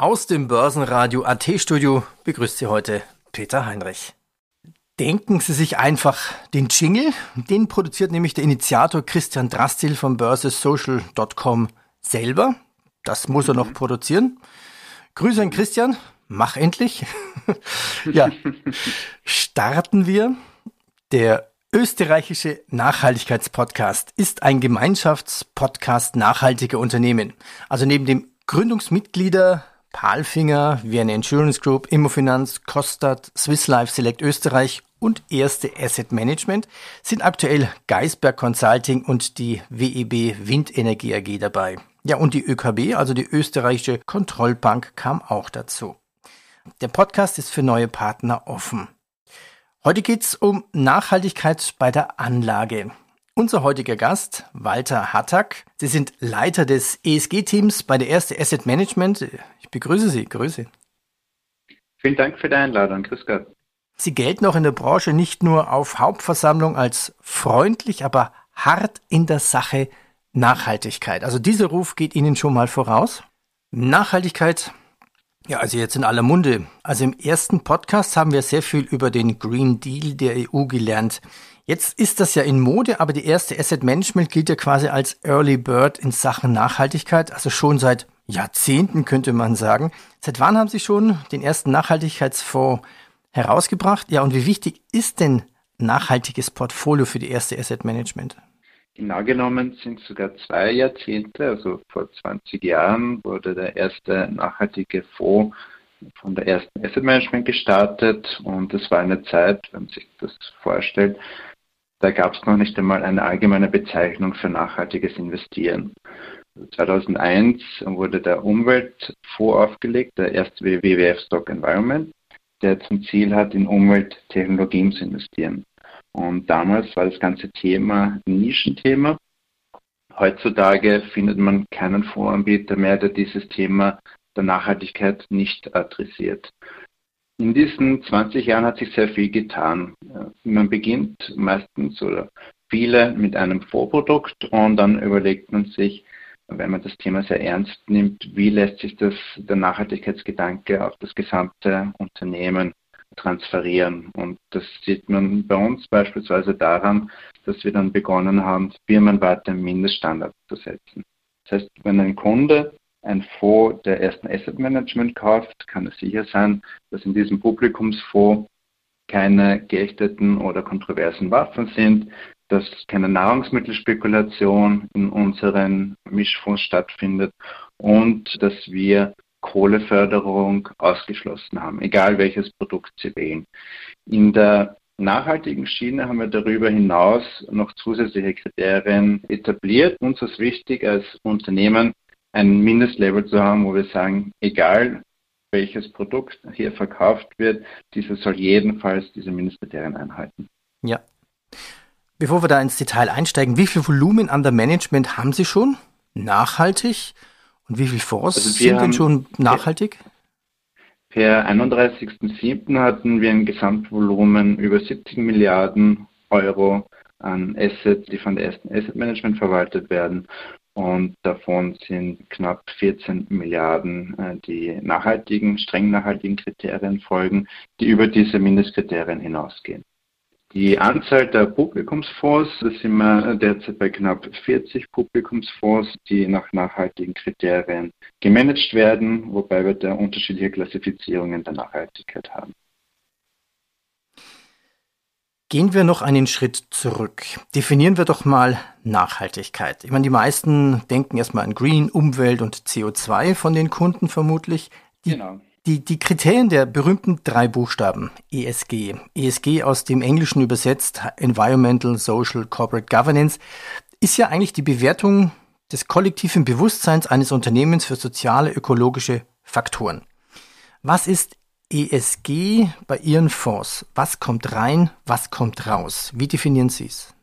Aus dem Börsenradio AT Studio begrüßt Sie heute Peter Heinrich. Denken Sie sich einfach den Jingle, den produziert nämlich der Initiator Christian Drastil von börsesocial.com selber. Das muss er noch produzieren. Grüße an Christian, mach endlich. ja, starten wir. Der österreichische Nachhaltigkeitspodcast ist ein Gemeinschaftspodcast nachhaltiger Unternehmen. Also neben dem Gründungsmitglieder Palfinger, Vienna Insurance Group, Immofinanz, Kostat, Swiss Life Select Österreich und Erste Asset Management sind aktuell Geisberg Consulting und die WEB Windenergie AG dabei. Ja, und die ÖKB, also die österreichische Kontrollbank, kam auch dazu. Der Podcast ist für neue Partner offen. Heute geht's um Nachhaltigkeit bei der Anlage. Unser heutiger Gast, Walter Hattack. Sie sind Leiter des ESG-Teams bei der Erste Asset Management. Ich begrüße Sie. Grüße. Vielen Dank für die Einladung. Grüß Gott. Sie gelten auch in der Branche nicht nur auf Hauptversammlung als freundlich, aber hart in der Sache Nachhaltigkeit. Also dieser Ruf geht Ihnen schon mal voraus. Nachhaltigkeit, ja, also jetzt in aller Munde. Also im ersten Podcast haben wir sehr viel über den Green Deal der EU gelernt. Jetzt ist das ja in Mode, aber die erste Asset Management gilt ja quasi als Early Bird in Sachen Nachhaltigkeit, also schon seit Jahrzehnten könnte man sagen. Seit wann haben Sie schon den ersten Nachhaltigkeitsfonds herausgebracht? Ja, und wie wichtig ist denn nachhaltiges Portfolio für die erste Asset Management? Genau genommen sind sogar zwei Jahrzehnte, also vor 20 Jahren wurde der erste nachhaltige Fonds von der ersten Asset Management gestartet und es war eine Zeit, wenn man sich das vorstellt, da gab es noch nicht einmal eine allgemeine Bezeichnung für nachhaltiges Investieren. 2001 wurde der Umweltfonds aufgelegt, der erste WWF Stock Environment, der zum Ziel hat, in Umwelttechnologien zu investieren. Und damals war das ganze Thema ein Nischenthema. Heutzutage findet man keinen Fondsanbieter mehr, der dieses Thema der Nachhaltigkeit nicht adressiert. In diesen 20 Jahren hat sich sehr viel getan. Man beginnt meistens oder viele mit einem Vorprodukt und dann überlegt man sich, wenn man das Thema sehr ernst nimmt, wie lässt sich das, der Nachhaltigkeitsgedanke auf das gesamte Unternehmen transferieren. Und das sieht man bei uns beispielsweise daran, dass wir dann begonnen haben, firmenweite Mindeststandards zu setzen. Das heißt, wenn ein Kunde ein Fonds der ersten Asset Management kauft, kann es sicher sein, dass in diesem Publikumsfonds keine geächteten oder kontroversen Waffen sind, dass keine Nahrungsmittelspekulation in unseren Mischfonds stattfindet und dass wir Kohleförderung ausgeschlossen haben, egal welches Produkt Sie wählen. In der nachhaltigen Schiene haben wir darüber hinaus noch zusätzliche Kriterien etabliert. Uns ist wichtig als Unternehmen ein Mindestlevel zu haben, wo wir sagen, egal welches Produkt hier verkauft wird, dieses soll jedenfalls diese Mindestkriterien einhalten. Ja. Bevor wir da ins Detail einsteigen, wie viel Volumen an der Management haben Sie schon? Nachhaltig? Und wie viele Fonds also sind denn schon nachhaltig? Per 31.07. hatten wir ein Gesamtvolumen über 70 Milliarden Euro an Assets, die von der ersten Asset Management verwaltet werden. Und davon sind knapp 14 Milliarden, äh, die nachhaltigen, streng nachhaltigen Kriterien folgen, die über diese Mindestkriterien hinausgehen. Die Anzahl der Publikumsfonds, da sind wir derzeit bei knapp 40 Publikumsfonds, die nach nachhaltigen Kriterien gemanagt werden, wobei wir da unterschiedliche Klassifizierungen der Nachhaltigkeit haben. Gehen wir noch einen Schritt zurück. Definieren wir doch mal Nachhaltigkeit. Ich meine, die meisten denken erstmal an Green, Umwelt und CO2 von den Kunden vermutlich. Die genau. Die, die Kriterien der berühmten drei Buchstaben ESG, ESG aus dem Englischen übersetzt Environmental, Social, Corporate Governance, ist ja eigentlich die Bewertung des kollektiven Bewusstseins eines Unternehmens für soziale, ökologische Faktoren. Was ist ESG bei Ihren Fonds? Was kommt rein, was kommt raus? Wie definieren Sie es?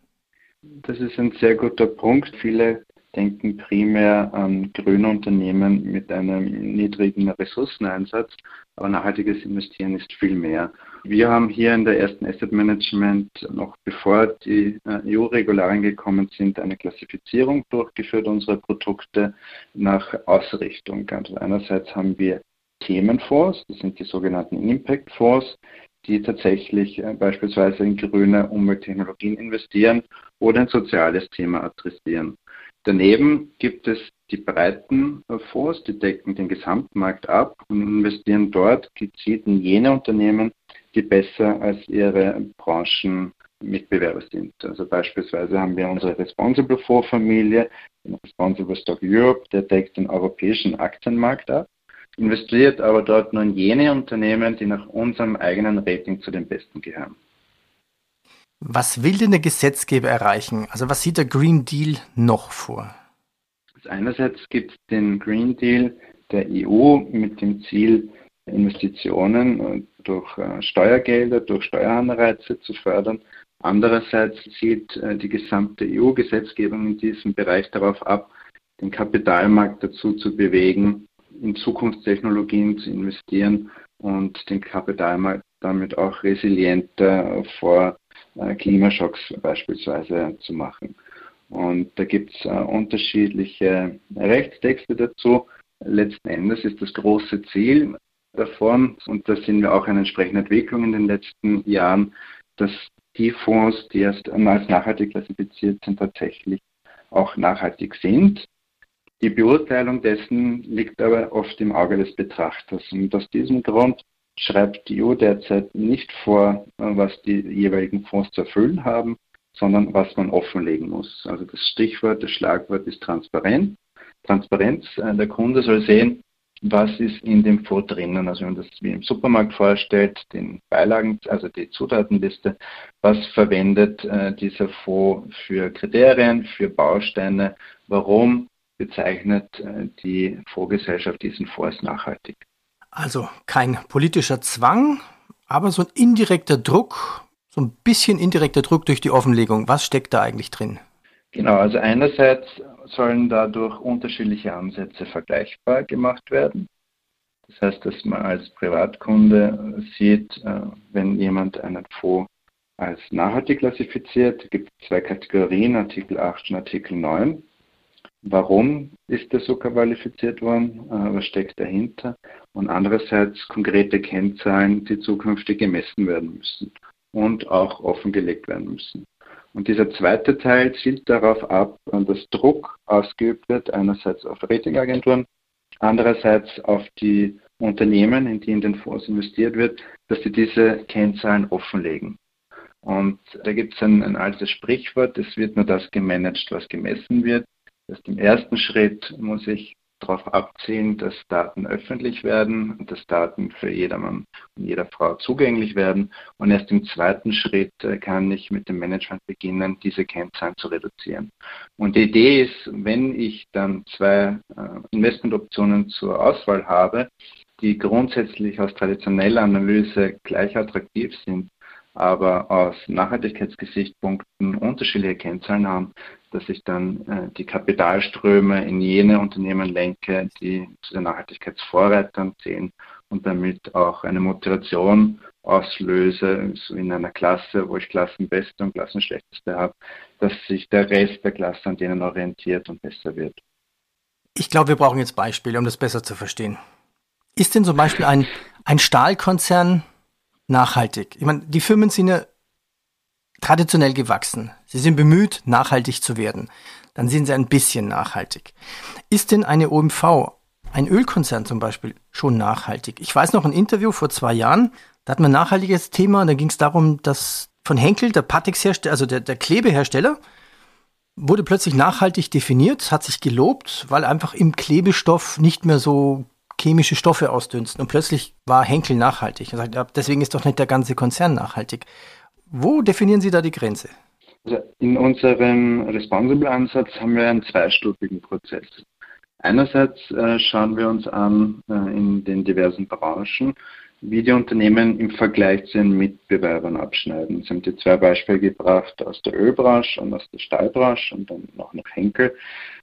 Das ist ein sehr guter Punkt. Viele denken primär an grüne Unternehmen mit einem niedrigen Ressourceneinsatz, aber nachhaltiges Investieren ist viel mehr. Wir haben hier in der ersten Asset Management noch bevor die äh, EU-Regularien gekommen sind, eine Klassifizierung durchgeführt unserer Produkte nach Ausrichtung. Also einerseits haben wir Themenfonds, das sind die sogenannten Impact Fonds, die tatsächlich äh, beispielsweise in grüne Umwelttechnologien investieren oder ein soziales Thema adressieren. Daneben gibt es die breiten Fonds, die decken den Gesamtmarkt ab und investieren dort gezielt in jene Unternehmen, die besser als ihre Branchenmitbewerber sind. Also beispielsweise haben wir unsere Responsible Fonds-Familie, Responsible Stock Europe, der deckt den europäischen Aktienmarkt ab investiert aber dort nur in jene Unternehmen, die nach unserem eigenen Rating zu den besten gehören. Was will denn der Gesetzgeber erreichen? Also was sieht der Green Deal noch vor? Also einerseits gibt es den Green Deal der EU mit dem Ziel, Investitionen durch äh, Steuergelder, durch Steueranreize zu fördern. Andererseits zielt äh, die gesamte EU-Gesetzgebung in diesem Bereich darauf ab, den Kapitalmarkt dazu zu bewegen, in Zukunftstechnologien zu investieren und den Kapitalmarkt damit auch resilienter vor äh, Klimaschocks beispielsweise zu machen. Und da gibt es äh, unterschiedliche Rechtstexte dazu. Letzten Endes ist das große Ziel davon, und da sind wir auch eine entsprechende Entwicklung in den letzten Jahren, dass die Fonds, die erst als nachhaltig klassifiziert sind, tatsächlich auch nachhaltig sind. Die Beurteilung dessen liegt aber oft im Auge des Betrachters. Und aus diesem Grund schreibt die EU derzeit nicht vor, was die jeweiligen Fonds zu erfüllen haben, sondern was man offenlegen muss. Also das Stichwort, das Schlagwort ist Transparenz. Transparenz, äh, der Kunde soll sehen, was ist in dem Fonds drinnen. Also wenn man das wie im Supermarkt vorstellt, den Beilagen, also die Zutatenliste, was verwendet äh, dieser Fonds für Kriterien, für Bausteine, warum bezeichnet äh, die Fondsgesellschaft diesen Fonds nachhaltig. Also kein politischer Zwang, aber so ein indirekter Druck, so ein bisschen indirekter Druck durch die Offenlegung. Was steckt da eigentlich drin? Genau, also einerseits sollen dadurch unterschiedliche Ansätze vergleichbar gemacht werden. Das heißt, dass man als Privatkunde sieht, äh, wenn jemand einen Fonds als nachhaltig klassifiziert, gibt es zwei Kategorien, Artikel 8 und Artikel 9. Warum ist er so qualifiziert worden? Äh, was steckt dahinter? Und andererseits konkrete Kennzahlen, die zukünftig gemessen werden müssen und auch offengelegt werden müssen. Und dieser zweite Teil zielt darauf ab, dass Druck ausgeübt wird, einerseits auf Ratingagenturen, andererseits auf die Unternehmen, in die in den Fonds investiert wird, dass sie diese Kennzahlen offenlegen. Und da gibt es ein, ein altes Sprichwort, es wird nur das gemanagt, was gemessen wird. Erst im ersten Schritt muss ich darauf abzielen, dass Daten öffentlich werden dass Daten für jedermann und jeder Frau zugänglich werden. Und erst im zweiten Schritt äh, kann ich mit dem Management beginnen, diese Kennzahlen zu reduzieren. Und die Idee ist, wenn ich dann zwei äh, Investmentoptionen zur Auswahl habe, die grundsätzlich aus traditioneller Analyse gleich attraktiv sind, aber aus Nachhaltigkeitsgesichtspunkten unterschiedliche Kennzahlen haben, dass ich dann äh, die Kapitalströme in jene Unternehmen lenke, die zu den Nachhaltigkeitsvorreitern zählen und damit auch eine Motivation auslöse, so in einer Klasse, wo ich Klassenbeste und Klassenschlechteste habe, dass sich der Rest der Klasse an denen orientiert und besser wird. Ich glaube, wir brauchen jetzt Beispiele, um das besser zu verstehen. Ist denn zum Beispiel ein, ein Stahlkonzern nachhaltig? Ich meine, die Firmen sind ja traditionell gewachsen. Sie sind bemüht, nachhaltig zu werden. Dann sind sie ein bisschen nachhaltig. Ist denn eine OMV, ein Ölkonzern zum Beispiel, schon nachhaltig? Ich weiß noch ein Interview vor zwei Jahren, da hat man ein nachhaltiges Thema, da ging es darum, dass von Henkel, der Patexhersteller, also der, der Klebehersteller, wurde plötzlich nachhaltig definiert, hat sich gelobt, weil einfach im Klebestoff nicht mehr so chemische Stoffe ausdünsten. Und plötzlich war Henkel nachhaltig. Er sagt, deswegen ist doch nicht der ganze Konzern nachhaltig. Wo definieren Sie da die Grenze? Also in unserem Responsible-Ansatz haben wir einen zweistufigen Prozess. Einerseits äh, schauen wir uns an äh, in den diversen Branchen, wie die Unternehmen im Vergleich zu den Mitbewerbern abschneiden. Sie haben die zwei Beispiele gebracht aus der Ölbranche und aus der Stahlbranche und dann noch nach Henkel.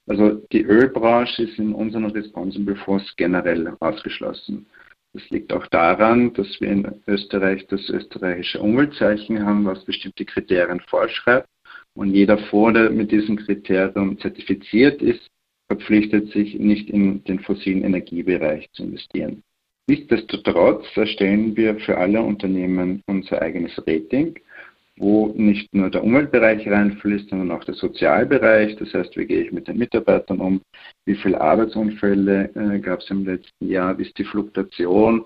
Also die Ölbranche ist in unseren Responsible Fonds generell ausgeschlossen. Das liegt auch daran, dass wir in Österreich das österreichische Umweltzeichen haben, was bestimmte Kriterien vorschreibt. Und jeder Fonds, der mit diesem Kriterium zertifiziert ist, verpflichtet sich nicht in den fossilen Energiebereich zu investieren. Nichtsdestotrotz erstellen wir für alle Unternehmen unser eigenes Rating, wo nicht nur der Umweltbereich reinfließt, sondern auch der Sozialbereich. Das heißt, wie gehe ich mit den Mitarbeitern um? Wie viele Arbeitsunfälle äh, gab es im letzten Jahr? Wie ist die Fluktuation?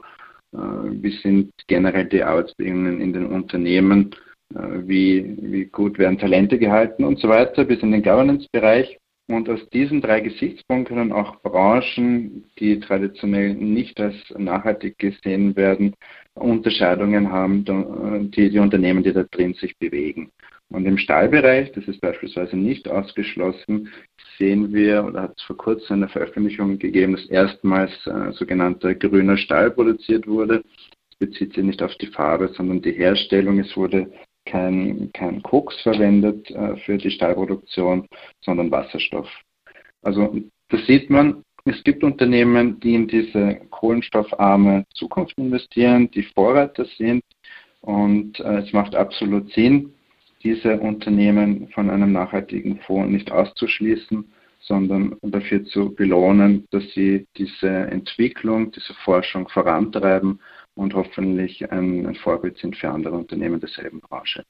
Äh, wie sind generell die Arbeitsbedingungen in den Unternehmen? Äh, wie, wie gut werden Talente gehalten und so weiter, bis in den Governance-Bereich. Und aus diesen drei Gesichtspunkten können auch Branchen, die traditionell nicht als nachhaltig gesehen werden, Unterscheidungen haben, die, die Unternehmen, die da drin sich bewegen. Und im Stahlbereich, das ist beispielsweise nicht ausgeschlossen, sehen wir, oder hat es vor kurzem eine Veröffentlichung gegeben, dass erstmals äh, sogenannter grüner Stahl produziert wurde. Das bezieht sich nicht auf die Farbe, sondern die Herstellung. Es wurde kein, kein Koks verwendet äh, für die Stahlproduktion, sondern Wasserstoff. Also das sieht man, es gibt Unternehmen, die in diese kohlenstoffarme Zukunft investieren, die Vorreiter sind und äh, es macht absolut Sinn, diese Unternehmen von einem nachhaltigen Fonds nicht auszuschließen, sondern dafür zu belohnen, dass sie diese Entwicklung, diese Forschung vorantreiben und hoffentlich ein, ein Vorbild sind für andere Unternehmen derselben Branche.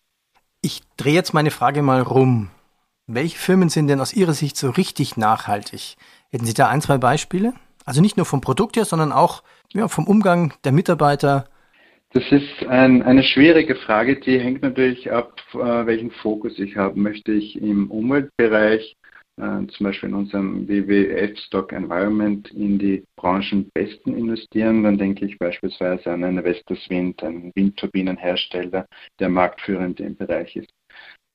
Ich drehe jetzt meine Frage mal rum. Welche Firmen sind denn aus Ihrer Sicht so richtig nachhaltig? Hätten Sie da ein, zwei Beispiele? Also nicht nur vom Produkt her, sondern auch ja, vom Umgang der Mitarbeiter. Das ist ein, eine schwierige Frage, die hängt natürlich ab, äh, welchen Fokus ich habe. Möchte ich im Umweltbereich äh, zum Beispiel in unserem WWF Stock Environment in die Branchenbesten investieren, dann denke ich beispielsweise an eine Vestas Wind, einen Windturbinenhersteller, der marktführend im Bereich ist.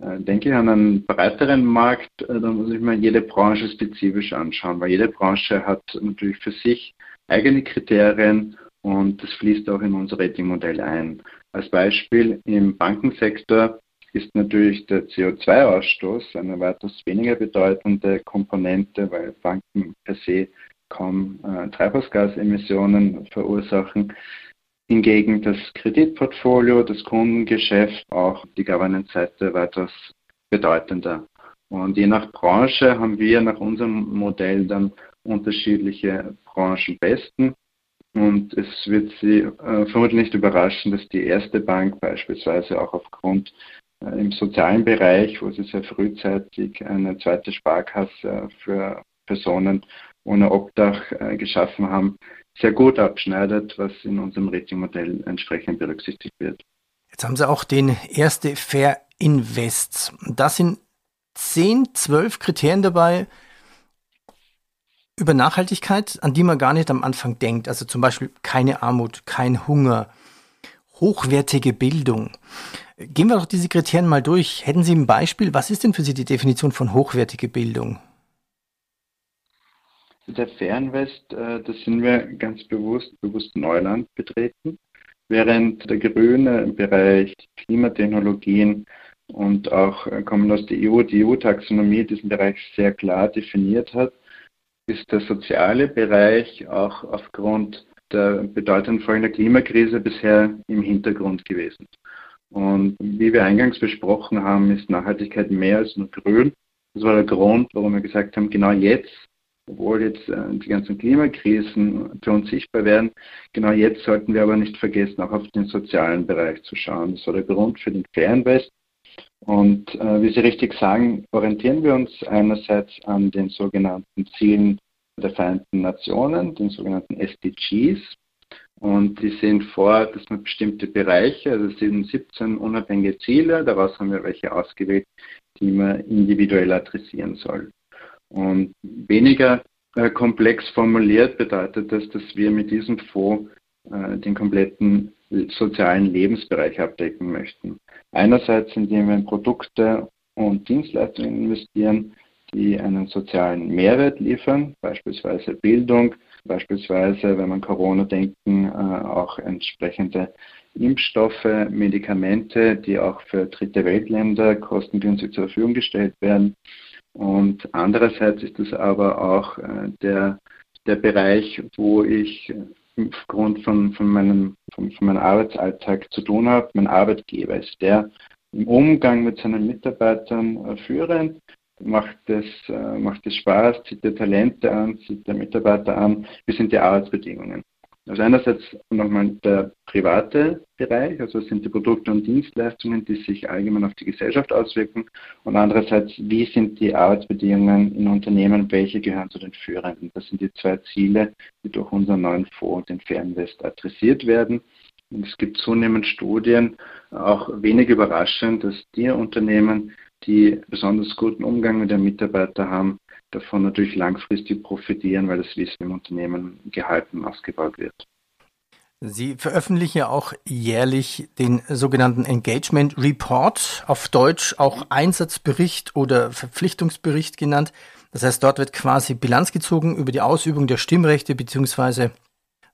Äh, denke ich an einen breiteren Markt, äh, dann muss ich mir jede Branche spezifisch anschauen, weil jede Branche hat natürlich für sich eigene Kriterien und das fließt auch in unser Ratingmodell ein. Als Beispiel im Bankensektor ist natürlich der CO2-Ausstoß eine weitaus weniger bedeutende Komponente, weil Banken per se kaum äh, Treibhausgasemissionen verursachen. Hingegen das Kreditportfolio, das Kundengeschäft, auch die Governance-Seite weitaus bedeutender. Und je nach Branche haben wir nach unserem Modell dann unterschiedliche Branchenbesten. Und es wird Sie äh, vermutlich nicht überraschen, dass die erste Bank beispielsweise auch aufgrund äh, im sozialen Bereich, wo sie sehr frühzeitig eine zweite Sparkasse für Personen ohne Obdach äh, geschaffen haben, sehr gut abschneidet, was in unserem Ratingmodell entsprechend berücksichtigt wird. Jetzt haben Sie auch den erste Fair Invest. Da sind 10, 12 Kriterien dabei über Nachhaltigkeit, an die man gar nicht am Anfang denkt. Also zum Beispiel keine Armut, kein Hunger, hochwertige Bildung. Gehen wir doch diese Kriterien mal durch. Hätten Sie ein Beispiel? Was ist denn für Sie die Definition von hochwertige Bildung? Der Fernwest, äh, da sind wir ganz bewusst, bewusst Neuland betreten, während der grüne Bereich Klimatechnologien und auch äh, kommen aus der EU, die EU-Taxonomie diesen Bereich sehr klar definiert hat, ist der soziale Bereich auch aufgrund der bedeutenden Folgen der Klimakrise bisher im Hintergrund gewesen. Und wie wir eingangs besprochen haben, ist Nachhaltigkeit mehr als nur grün. Das war der Grund, warum wir gesagt haben, genau jetzt obwohl jetzt äh, die ganzen Klimakrisen für uns sichtbar werden. Genau jetzt sollten wir aber nicht vergessen, auch auf den sozialen Bereich zu schauen. Das war der Grund für den Fairinvest. Und äh, wie Sie richtig sagen, orientieren wir uns einerseits an den sogenannten Zielen der Vereinten Nationen, den sogenannten SDGs. Und die sehen vor, dass man bestimmte Bereiche, also es sind 17 unabhängige Ziele, daraus haben wir welche ausgewählt, die man individuell adressieren soll. Und weniger äh, komplex formuliert bedeutet das, dass wir mit diesem Fonds äh, den kompletten sozialen Lebensbereich abdecken möchten. Einerseits, indem wir in Produkte und Dienstleistungen investieren, die einen sozialen Mehrwert liefern, beispielsweise Bildung, beispielsweise, wenn man Corona denken, äh, auch entsprechende Impfstoffe, Medikamente, die auch für dritte Weltländer kostengünstig zur Verfügung gestellt werden. Und andererseits ist es aber auch äh, der, der Bereich, wo ich aufgrund von, von, meinem, von, von meinem Arbeitsalltag zu tun habe. Mein Arbeitgeber ist der im Umgang mit seinen Mitarbeitern äh, führend. Macht es, äh, macht es Spaß, zieht der Talente an, zieht der Mitarbeiter an. Wie sind die Arbeitsbedingungen? Also einerseits nochmal der private Bereich, also sind die Produkte und Dienstleistungen, die sich allgemein auf die Gesellschaft auswirken und andererseits, wie sind die Arbeitsbedingungen in Unternehmen, welche gehören zu den führenden. Das sind die zwei Ziele, die durch unseren neuen Fonds, den Fernwest, adressiert werden. Und es gibt zunehmend Studien, auch wenig überraschend, dass die Unternehmen, die besonders guten Umgang mit den Mitarbeitern haben, davon natürlich langfristig profitieren, weil das Wissen im Unternehmen gehalten und ausgebaut wird. Sie veröffentlichen ja auch jährlich den sogenannten Engagement Report, auf Deutsch auch Einsatzbericht oder Verpflichtungsbericht genannt. Das heißt, dort wird quasi Bilanz gezogen über die Ausübung der Stimmrechte bzw.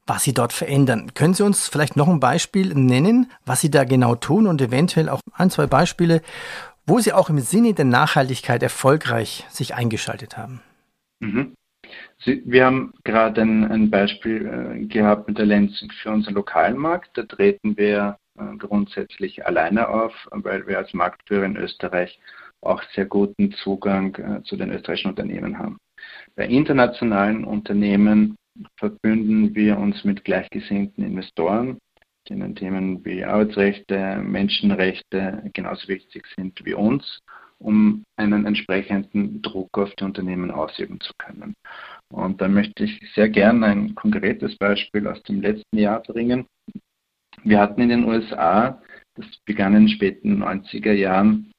was Sie dort verändern. Können Sie uns vielleicht noch ein Beispiel nennen, was Sie da genau tun und eventuell auch ein, zwei Beispiele, wo Sie auch im Sinne der Nachhaltigkeit erfolgreich sich eingeschaltet haben. Mhm. Sie, wir haben gerade ein, ein Beispiel äh, gehabt mit der Lenzing für unseren lokalen Markt. Da treten wir äh, grundsätzlich alleine auf, weil wir als Marktführer in Österreich auch sehr guten Zugang äh, zu den österreichischen Unternehmen haben. Bei internationalen Unternehmen verbünden wir uns mit gleichgesinnten Investoren, denen Themen wie Arbeitsrechte, Menschenrechte genauso wichtig sind wie uns, um einen entsprechenden Druck auf die Unternehmen ausüben zu können. Und da möchte ich sehr gerne ein konkretes Beispiel aus dem letzten Jahr bringen. Wir hatten in den USA, das begann in den späten 90er Jahren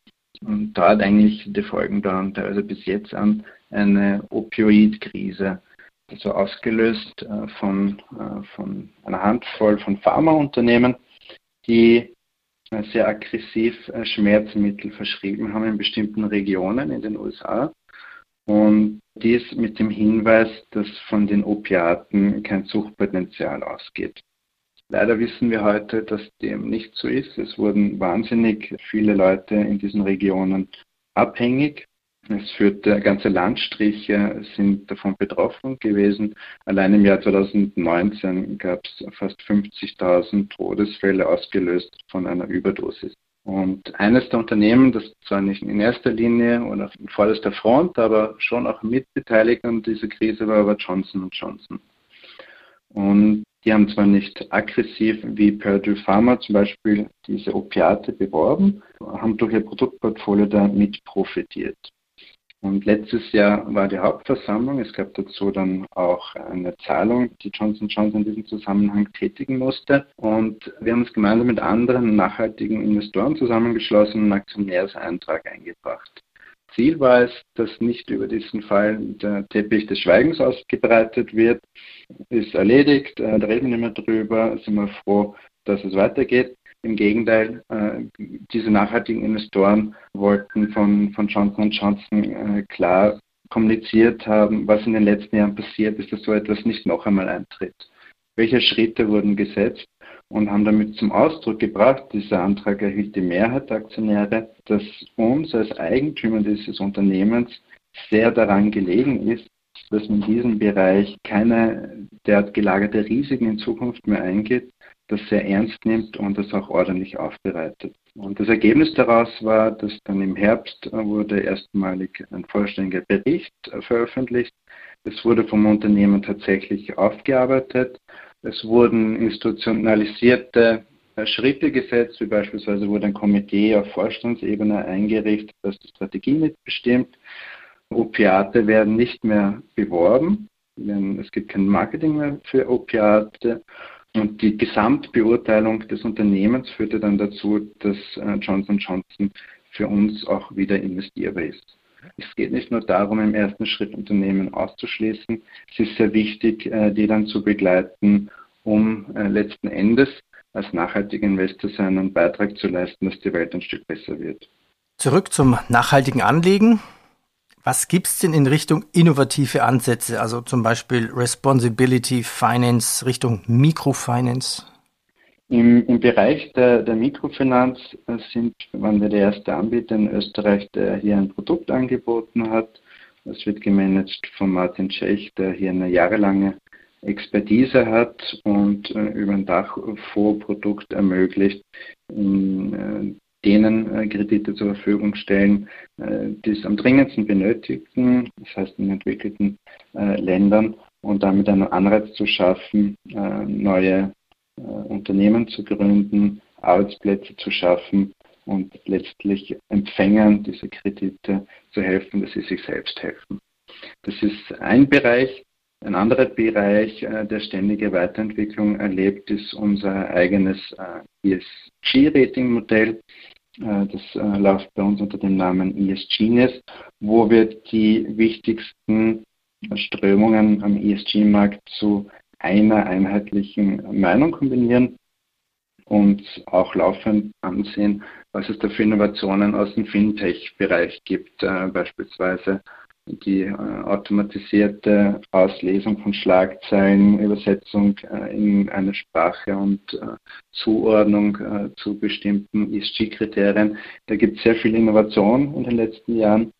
und dort eigentlich die Folgen dauern teilweise bis jetzt an, eine Opioidkrise also ausgelöst äh, von, äh, von einer Handvoll von Pharmaunternehmen, die äh, sehr aggressiv Schmerzmittel verschrieben haben in bestimmten Regionen in den USA. Und dies mit dem Hinweis, dass von den Opiaten kein Suchtpotenzial ausgeht. Leider wissen wir heute, dass dem nicht so ist. Es wurden wahnsinnig viele Leute in diesen Regionen abhängig es führte, ganze Landstriche sind davon betroffen gewesen. Allein im Jahr 2019 gab es fast 50.000 Todesfälle ausgelöst von einer Überdosis. Und eines der Unternehmen, das zwar nicht in erster Linie oder in vorderster Front, aber schon auch mitbeteiligt an dieser Krise war, war Johnson Johnson. Und die haben zwar nicht aggressiv wie Purdue Pharma zum Beispiel diese Opiate beworben, haben durch ihr Produktportfolio da mit profitiert. Und letztes Jahr war die Hauptversammlung. Es gab dazu dann auch eine Zahlung, die Johnson Johnson in diesem Zusammenhang tätigen musste. Und wir haben uns gemeinsam mit anderen nachhaltigen Investoren zusammengeschlossen und einen Aktionärseintrag eingebracht. Ziel war es, dass nicht über diesen Fall der Teppich des Schweigens ausgebreitet wird. Ist erledigt, äh, da reden wir nicht mehr drüber, sind wir froh, dass es weitergeht. Im Gegenteil, äh, diese nachhaltigen Investoren wollten von, von Johnson Johnson äh, klar kommuniziert haben, was in den letzten Jahren passiert ist, dass so etwas nicht noch einmal eintritt. Welche Schritte wurden gesetzt und haben damit zum Ausdruck gebracht, dieser Antrag erhielt die Mehrheit der Aktionäre, dass uns als Eigentümer dieses Unternehmens sehr daran gelegen ist, dass man in diesem Bereich keine derart gelagerte Risiken in Zukunft mehr eingeht, das sehr ernst nimmt und das auch ordentlich aufbereitet. Und das Ergebnis daraus war, dass dann im Herbst wurde erstmalig ein vollständiger Bericht veröffentlicht. Es wurde vom Unternehmen tatsächlich aufgearbeitet. Es wurden institutionalisierte Schritte gesetzt, wie beispielsweise wurde ein Komitee auf Vorstandsebene eingerichtet, das die Strategie mitbestimmt. Opiate werden nicht mehr beworben, denn es gibt kein Marketing mehr für Opiate und die Gesamtbeurteilung des Unternehmens führte dann dazu, dass äh, Johnson Johnson für uns auch wieder investierbar ist. Es geht nicht nur darum, im ersten Schritt Unternehmen auszuschließen. Es ist sehr wichtig, äh, die dann zu begleiten, um äh, letzten Endes als nachhaltiger Investor seinen Beitrag zu leisten, dass die Welt ein Stück besser wird. Zurück zum nachhaltigen Anlegen. Was gibt es denn in Richtung innovative Ansätze, also zum Beispiel Responsibility Finance Richtung Mikrofinance? Im, Im, Bereich der, der Mikrofinanz sind, waren wir der erste Anbieter in Österreich, der hier ein Produkt angeboten hat. Es wird gemanagt von Martin Tschech, der hier eine jahrelange Expertise hat und äh, über ein Dachfondsprodukt ermöglicht, in äh, denen äh, Kredite zur Verfügung stellen, äh, die es am dringendsten benötigen, das heißt in entwickelten äh, Ländern, und damit einen Anreiz zu schaffen, äh, neue äh, Unternehmen zu gründen, Arbeitsplätze zu schaffen und letztlich Empfängern dieser Kredite zu helfen, dass sie sich selbst helfen. Das ist ein Bereich. Ein anderer Bereich, äh, der ständige Weiterentwicklung erlebt, ist unser eigenes ESG-Rating-Modell. Das läuft bei uns unter dem Namen ESGNet, wo wir die wichtigsten Strömungen am ESG-Markt zu einer einheitlichen Meinung kombinieren und auch laufend ansehen, was es da für Innovationen aus dem Fintech-Bereich gibt, äh, beispielsweise die äh, automatisierte Auslesung von Schlagzeilen, Übersetzung äh, in eine Sprache und äh, Zuordnung äh, zu bestimmten ESG-Kriterien. Da gibt es sehr viel Innovation in den letzten Jahren,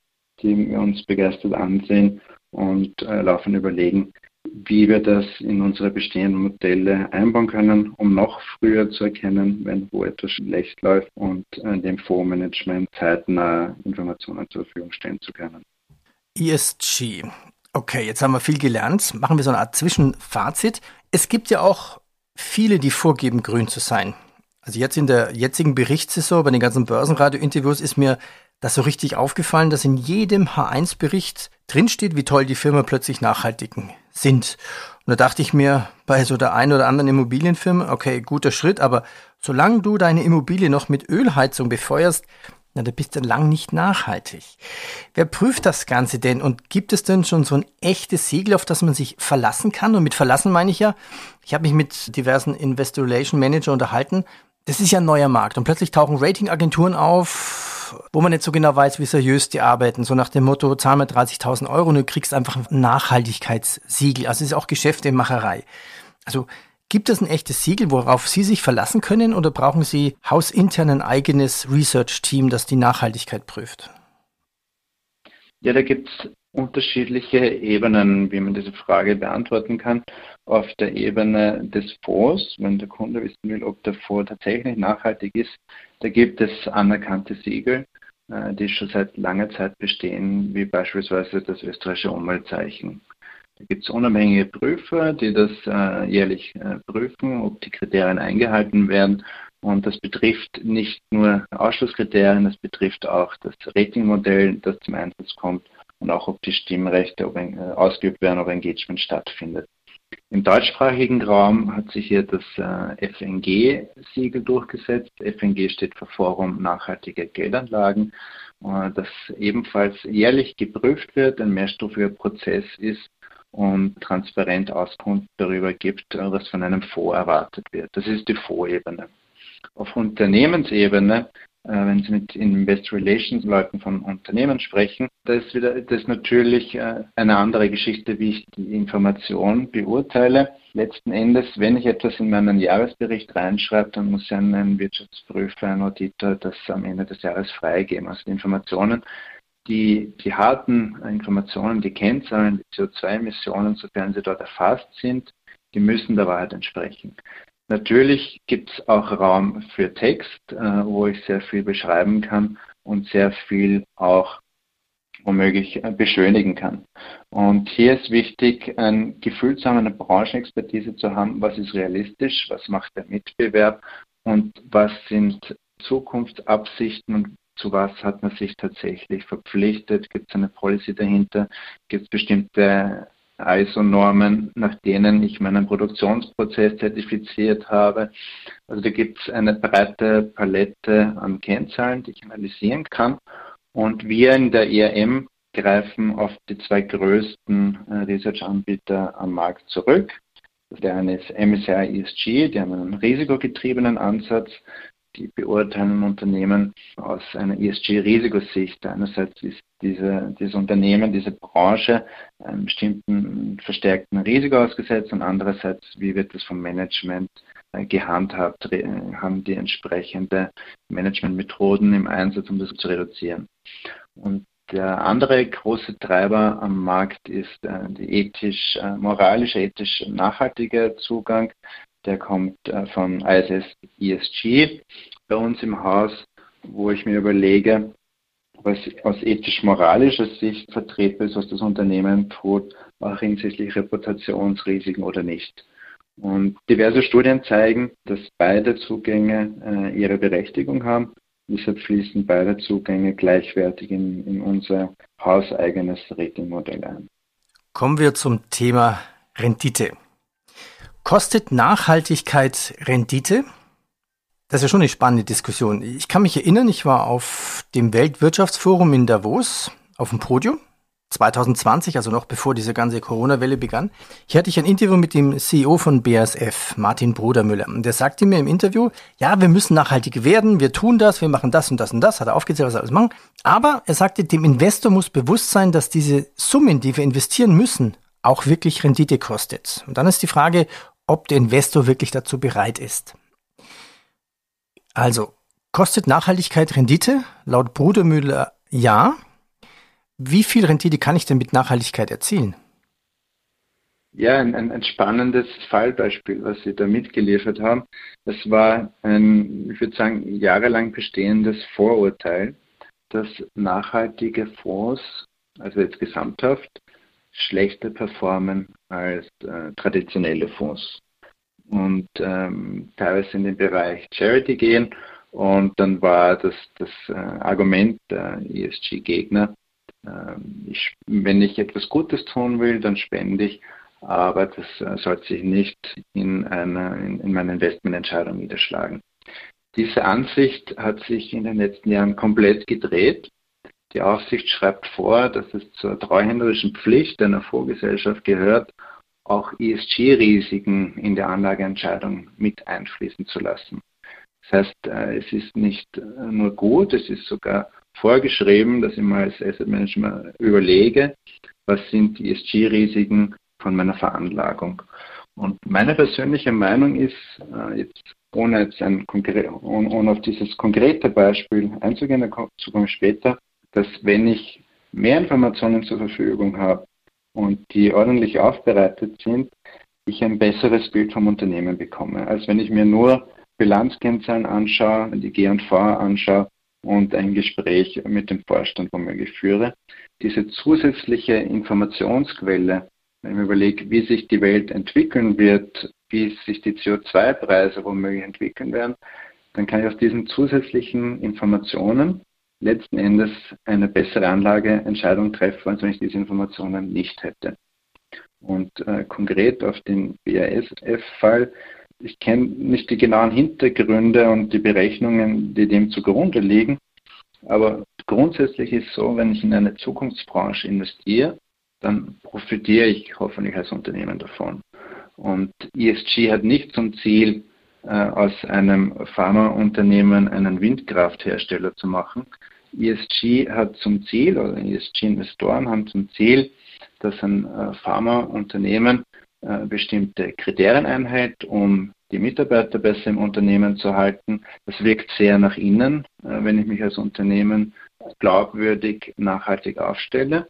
die wir uns begeistert ansehen und äh, laufend überlegen, wie wir das in unsere bestehenden Modelle einbauen können, um noch früher zu erkennen, wenn wo etwas schlecht läuft und äh, dem Fondsmanagement zeitnah Informationen zur Verfügung stellen zu können. ESG. Okay, jetzt haben wir viel gelernt. Machen wir so eine Art Zwischenfazit. Es gibt ja auch viele, die vorgeben, grün zu sein. Also jetzt in der jetzigen Berichtssaison bei den ganzen Börsenradio-Interviews ist mir das so richtig aufgefallen, dass in jedem H1-Bericht drinsteht, wie toll die Firma plötzlich nachhaltig sind. Und da dachte ich mir bei so der einen oder anderen Immobilienfirma, okay, guter Schritt, aber solange du deine Immobilie noch mit Ölheizung befeuerst, na, da bist du lang nicht nachhaltig. Wer prüft das Ganze denn und gibt es denn schon so ein echtes Siegel, auf das man sich verlassen kann? Und mit verlassen meine ich ja, ich habe mich mit diversen Investor Relation Manager unterhalten. Das ist ja ein neuer Markt und plötzlich tauchen Ratingagenturen auf, wo man nicht so genau weiß, wie seriös die arbeiten. So nach dem Motto, zahl mal 30.000 Euro und du kriegst einfach ein Nachhaltigkeitssiegel. Also es ist auch Geschäftemacherei. Also Gibt es ein echtes Siegel, worauf Sie sich verlassen können oder brauchen Sie hausintern ein eigenes Research-Team, das die Nachhaltigkeit prüft? Ja, da gibt es unterschiedliche Ebenen, wie man diese Frage beantworten kann. Auf der Ebene des Fonds, wenn der Kunde wissen will, ob der Fonds tatsächlich nachhaltig ist, da gibt es anerkannte Siegel, äh, die schon seit langer Zeit bestehen, wie beispielsweise das österreichische Umweltzeichen. Da gibt es unabhängige Prüfer, die das äh, jährlich äh, prüfen, ob die Kriterien eingehalten werden. Und das betrifft nicht nur Ausschlusskriterien, das betrifft auch das Ratingmodell, das zum Einsatz kommt und auch ob die Stimmrechte ob ein, äh, ausgeübt werden, ob Engagement stattfindet. Im deutschsprachigen Raum hat sich hier das äh, FNG-Siegel durchgesetzt. FNG steht für Forum Nachhaltige Geldanlagen, äh, das ebenfalls jährlich geprüft wird, ein mehrstufiger Prozess ist und transparent Auskunft darüber gibt, äh, was von einem Fonds erwartet wird. Das ist die Fondsebene. Auf Unternehmensebene äh, wenn Sie mit Investor Relations Leuten von Unternehmen sprechen, da ist wieder das ist natürlich äh, eine andere Geschichte, wie ich die Information beurteile. Letzten Endes, wenn ich etwas in meinen Jahresbericht reinschreibe, dann muss ein, ein Wirtschaftsprüfer, ein Auditor das am Ende des Jahres freigeben. Also die Informationen, die, die harten Informationen, die Kennzahlen, die CO2-Emissionen, sofern sie dort erfasst sind, die müssen der Wahrheit entsprechen. Natürlich gibt es auch Raum für Text, äh, wo ich sehr viel beschreiben kann und sehr viel auch womöglich äh, beschönigen kann. Und hier ist wichtig, ein Gefühl zu haben, eine Branchenexpertise zu haben, was ist realistisch, was macht der Mitbewerb und was sind Zukunftsabsichten und zu was hat man sich tatsächlich verpflichtet, gibt es eine Policy dahinter, gibt es bestimmte ISO-Normen, nach denen ich meinen Produktionsprozess zertifiziert habe. Also da gibt es eine breite Palette an Kennzahlen, die ich analysieren kann. Und wir in der ERM greifen auf die zwei größten äh, Research-Anbieter am Markt zurück. Der eine ist MSCI ESG, die haben einen risikogetriebenen Ansatz die beurteilen Unternehmen aus einer ESG-Risikosicht. Einerseits ist diese, dieses Unternehmen, diese Branche einem bestimmten verstärkten Risiko ausgesetzt und andererseits, wie wird das vom Management äh, gehandhabt, haben die entsprechende Managementmethoden im Einsatz, um das zu reduzieren. Und der andere große Treiber am Markt ist äh, der ethisch, äh, moralische, ethisch nachhaltige Zugang der kommt äh, von ISS ESG bei uns im Haus, wo ich mir überlege, was aus ethisch-moralischer Sicht vertretbar ist, was das Unternehmen tut, auch hinsichtlich Reputationsrisiken oder nicht. Und diverse Studien zeigen, dass beide Zugänge äh, ihre Berechtigung haben. Deshalb fließen beide Zugänge gleichwertig in, in unser hauseigenes Ratingmodell ein. Kommen wir zum Thema Rendite. Kostet Nachhaltigkeit Rendite? Das ist ja schon eine spannende Diskussion. Ich kann mich erinnern, ich war auf dem Weltwirtschaftsforum in Davos auf dem Podium 2020, also noch bevor diese ganze Corona-Welle begann. Hier hatte ich ein Interview mit dem CEO von BASF, Martin Brudermüller. Und der sagte mir im Interview, ja, wir müssen nachhaltig werden, wir tun das, wir machen das und das und das, hat er aufgezählt, was wir alles machen. Aber er sagte, dem Investor muss bewusst sein, dass diese Summen, die wir investieren müssen, auch wirklich Rendite kostet. Und dann ist die Frage, ob der Investor wirklich dazu bereit ist. Also, kostet Nachhaltigkeit Rendite? Laut Brudermüller ja. Wie viel Rendite kann ich denn mit Nachhaltigkeit erzielen? Ja, ein, ein, spannendes Fallbeispiel, was Sie da mitgeliefert haben. Das war ein, ich würde sagen, jahrelang bestehendes Vorurteil, dass nachhaltige Fonds, also jetzt gesamthaft, schlechter performen als äh, traditionelle Fonds. Und ähm, teilweise in den Bereich Charity gehen. Und dann war das, das äh, Argument der ESG-Gegner, ich, wenn ich etwas Gutes tun will, dann spende ich, aber das äh, sollte sich nicht in, einer, in, in meiner Investmententscheidung niederschlagen. Diese Ansicht hat sich in den letzten Jahren komplett gedreht. Die Aufsicht schreibt vor, dass es zur treuhänderischen Pflicht einer Fondsgesellschaft gehört, auch ESG-Risiken in der Anlageentscheidung mit einfließen zu lassen. Das heißt, äh, es ist nicht äh, nur gut, es ist sogar vorgeschrieben, dass ich mal als Asset Manager überlege, was sind die ESG-Risiken von meiner Veranlagung. Und meine persönliche Meinung ist, äh, jetzt ohne, jetzt ein ohne auf dieses konkrete Beispiel einzugehen, dazu komme ich später, dass wenn ich mehr Informationen zur Verfügung habe und die ordentlich aufbereitet sind, ich ein besseres Bild vom Unternehmen bekomme, als wenn ich mir nur Bilanzkennzahlen anschaue, die G&V anschaue und ein Gespräch mit dem Vorstand womöglich führe. Diese zusätzliche Informationsquelle, wenn ich mir überlege, wie sich die Welt entwickeln wird, wie sich die CO2-Preise womöglich entwickeln werden, dann kann ich aus diesen zusätzlichen Informationen letzten Endes eine bessere Anlageentscheidung treffen, als wenn ich diese Informationen nicht hätte. Und äh, konkret auf den BASF-Fall ich kenne nicht die genauen Hintergründe und die Berechnungen, die dem zugrunde liegen. Aber grundsätzlich ist so, wenn ich in eine Zukunftsbranche investiere, dann profitiere ich hoffentlich als Unternehmen davon. Und ESG hat nicht zum Ziel, aus einem Pharmaunternehmen einen Windkrafthersteller zu machen. ESG hat zum Ziel, oder ESG-Investoren haben zum Ziel, dass ein äh, Pharmaunternehmen äh, bestimmte Kriterien einhält, um die Mitarbeiter besser im Unternehmen zu halten. Das wirkt sehr nach innen, äh, wenn ich mich als Unternehmen glaubwürdig nachhaltig aufstelle.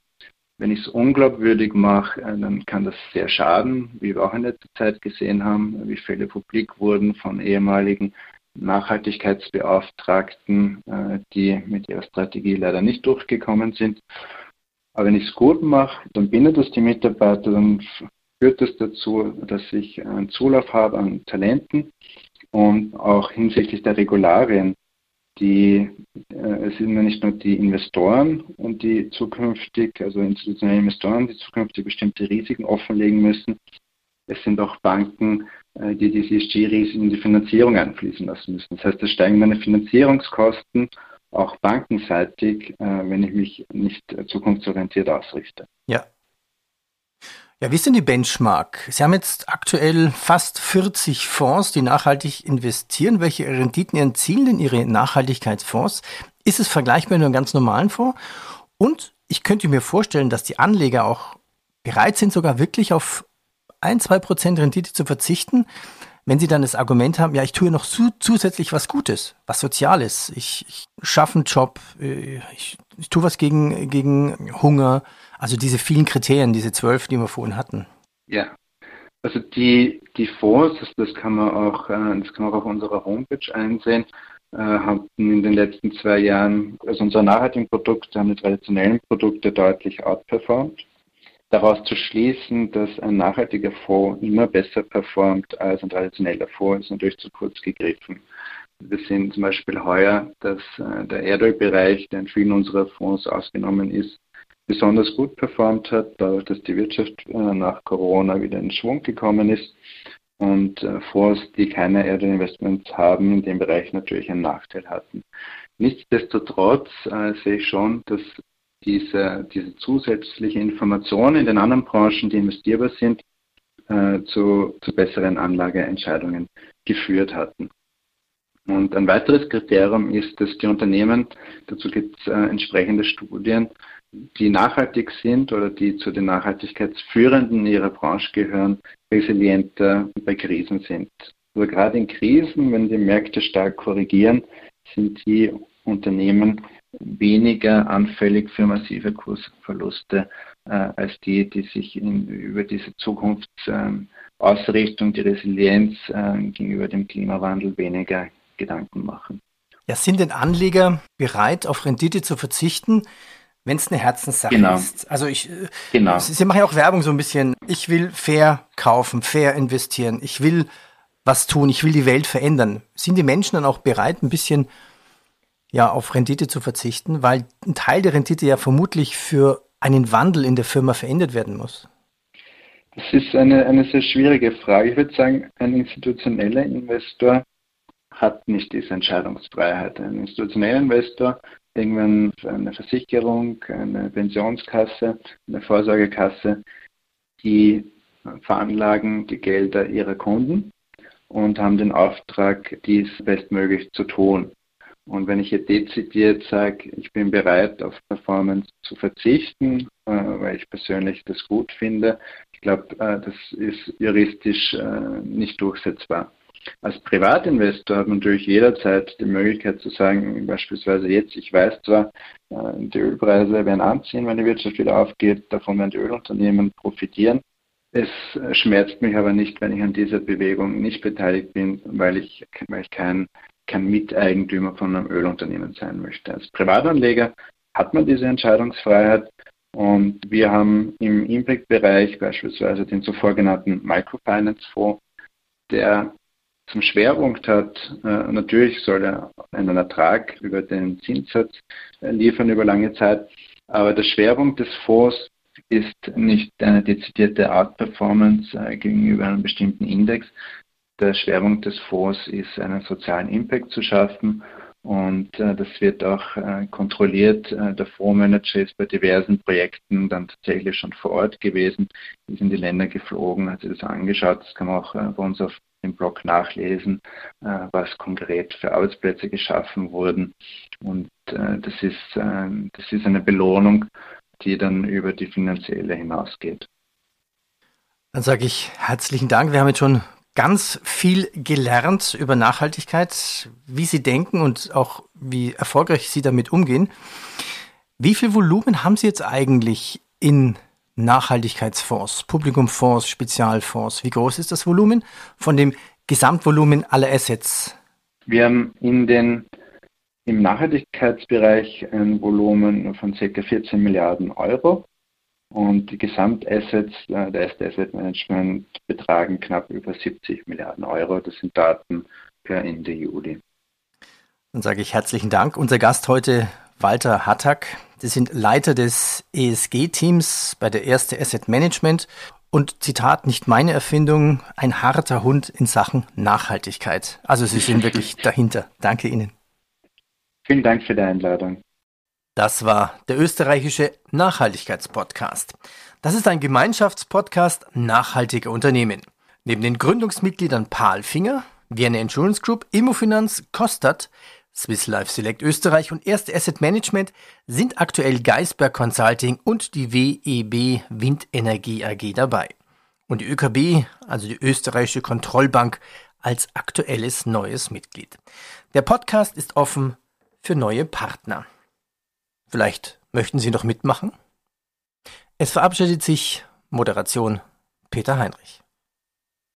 Wenn ich es unglaubwürdig mache, äh, dann kann das sehr schaden, wie wir auch in letzter Zeit gesehen haben, wie Fälle publik wurden von ehemaligen Nachhaltigkeitsbeauftragten, die mit ihrer Strategie leider nicht durchgekommen sind. Aber wenn ich es gut mache, dann bindet das die Mitarbeiter, dann führt es dazu, dass ich einen Zulauf habe an Talenten und auch hinsichtlich der Regularien, die, äh, es sind ja nicht nur die Investoren und die zukünftig, also institutionelle Investoren, die zukünftig bestimmte Risiken offenlegen müssen. Es sind auch Banken, äh, die diese ESG-Risiken in die Finanzierung einfließen lassen müssen. Das heißt, es steigen meine Finanzierungskosten auch bankenseitig, äh, wenn ich mich nicht zukunftsorientiert ausrichte. Ja, ja, wie ist denn die Benchmark? Sie haben jetzt aktuell fast 40 Fonds, die nachhaltig investieren. Welche Renditen erzielen denn Ihre Nachhaltigkeitsfonds? Ist es vergleichbar mit einem ganz normalen Fonds? Und ich könnte mir vorstellen, dass die Anleger auch bereit sind, sogar wirklich auf ein, zwei Prozent Rendite zu verzichten, wenn sie dann das Argument haben, ja, ich tue noch zu, zusätzlich was Gutes, was Soziales. Ich, ich schaffe einen Job, äh, ich, ich tue was gegen, gegen Hunger, also diese vielen Kriterien, diese zwölf, die wir vorhin hatten. Ja, also die, die Fonds, das kann man auch, äh, das kann man auch auf unserer Homepage einsehen, äh, haben in den letzten zwei Jahren, also unsere nachhaltigen Produkte haben die traditionellen Produkte deutlich outperformed. Daraus zu schließen, dass ein nachhaltiger Fonds immer besser performt als ein traditioneller Fonds, ist natürlich zu kurz gegriffen. Wir sehen zum Beispiel heuer, dass äh, der Erdölbereich, der in vielen unserer Fonds ausgenommen ist, besonders gut performt hat, dadurch, dass die Wirtschaft äh, nach Corona wieder in Schwung gekommen ist und äh, Fonds, die keine Erdölinvestments haben, in dem Bereich natürlich einen Nachteil hatten. Nichtsdestotrotz sehe ich schon, dass diese, diese zusätzliche Information in den anderen Branchen, die investierbar sind, äh, zu, zu besseren Anlageentscheidungen geführt hatten. Und ein weiteres Kriterium ist, dass die Unternehmen, dazu gibt es äh, entsprechende Studien, die nachhaltig sind oder die zu den Nachhaltigkeitsführenden in ihrer Branche gehören, resilienter bei Krisen sind. Also gerade in Krisen, wenn die Märkte stark korrigieren, sind die Unternehmen weniger anfällig für massive Kursverluste äh, als die, die sich in, über diese Zukunftsausrichtung, ähm, die Resilienz äh, gegenüber dem Klimawandel weniger Gedanken machen. Ja, sind denn Anleger bereit, auf Rendite zu verzichten, wenn es eine Herzenssache genau. ist? Also ich, äh, genau. Sie machen ja auch Werbung so ein bisschen. Ich will fair kaufen, fair investieren. Ich will was tun. Ich will die Welt verändern. Sind die Menschen dann auch bereit, ein bisschen ja auf Rendite zu verzichten, weil ein Teil der Rendite ja vermutlich für einen Wandel in der Firma verändert werden muss? Das ist eine, eine sehr schwierige Frage. Ich würde sagen, ein institutioneller Investor hat nicht diese Entscheidungsfreiheit. Ein institutioneller Investor, irgendwann eine Versicherung, eine Pensionskasse, eine Vorsorgekasse, die veranlagen die Gelder ihrer Kunden und haben den Auftrag, dies bestmöglich zu tun. Und wenn ich hier dezidiert sage, ich bin bereit, auf Performance zu verzichten, äh, weil ich persönlich das gut finde, ich glaube, äh, das ist juristisch äh, nicht durchsetzbar. Als Privatinvestor hat man natürlich jederzeit die Möglichkeit zu sagen, beispielsweise jetzt, ich weiß zwar, äh, die Ölpreise werden anziehen, wenn die Wirtschaft wieder aufgeht, davon werden die Ölunternehmen profitieren. Es schmerzt mich aber nicht, wenn ich an dieser Bewegung nicht beteiligt bin, weil ich, weil ich kein kein Miteigentümer von einem Ölunternehmen sein möchte. Als Privatanleger hat man diese Entscheidungsfreiheit und wir haben im Impact-Bereich beispielsweise den zuvor genannten Microfinance-Fonds, der zum Schwerpunkt hat, äh, natürlich soll er einen Ertrag über den Zinssatz äh, liefern über lange Zeit, aber der Schwerpunkt des Fonds ist nicht eine dezidierte Outperformance äh, gegenüber einem bestimmten Index, der Schwerpunkt des Fonds ist, einen sozialen Impact zu schaffen. Und äh, das wird auch äh, kontrolliert. Äh, der Fondsmanager ist bei diversen Projekten dann tatsächlich schon vor Ort gewesen, ist in die Länder geflogen, hat sich das angeschaut. Das kann man auch äh, bei uns auf dem Blog nachlesen, äh, was konkret für Arbeitsplätze geschaffen wurden. Und äh, das, ist, das ist eine Belohnung, die dann über die finanzielle hinausgeht. Dann sage ich herzlichen Dank. Wir haben jetzt schon ganz viel gelernt über Nachhaltigkeit, wie Sie denken und auch wie erfolgreich Sie damit umgehen. Wie viel Volumen haben Sie jetzt eigentlich in Nachhaltigkeitsfonds, Publikumfonds, Spezialfonds? Wie groß ist das Volumen von dem Gesamtvolumen aller Assets? Wir haben in den, im Nachhaltigkeitsbereich ein Volumen von ca. 14 Milliarden Euro. Und die Gesamtassets äh, der erste Asset Management betragen knapp über 70 Milliarden Euro. Das sind Daten per Ende Juli. Dann sage ich herzlichen Dank. Unser Gast heute Walter Hattack. Sie sind Leiter des ESG-Teams bei der Erste Asset Management. Und Zitat, nicht meine Erfindung, ein harter Hund in Sachen Nachhaltigkeit. Also Sie sind wirklich dahinter. Danke Ihnen. Vielen Dank für die Einladung. Das war der österreichische Nachhaltigkeitspodcast. Das ist ein Gemeinschaftspodcast nachhaltiger Unternehmen. Neben den Gründungsmitgliedern Paul Finger, Vienna Insurance Group, Immofinanz, Kostat, Swiss Life Select Österreich und Erste Asset Management sind aktuell Geisberg Consulting und die WEB Windenergie AG dabei. Und die ÖKB, also die österreichische Kontrollbank, als aktuelles neues Mitglied. Der Podcast ist offen für neue Partner. Vielleicht möchten Sie noch mitmachen? Es verabschiedet sich Moderation Peter Heinrich.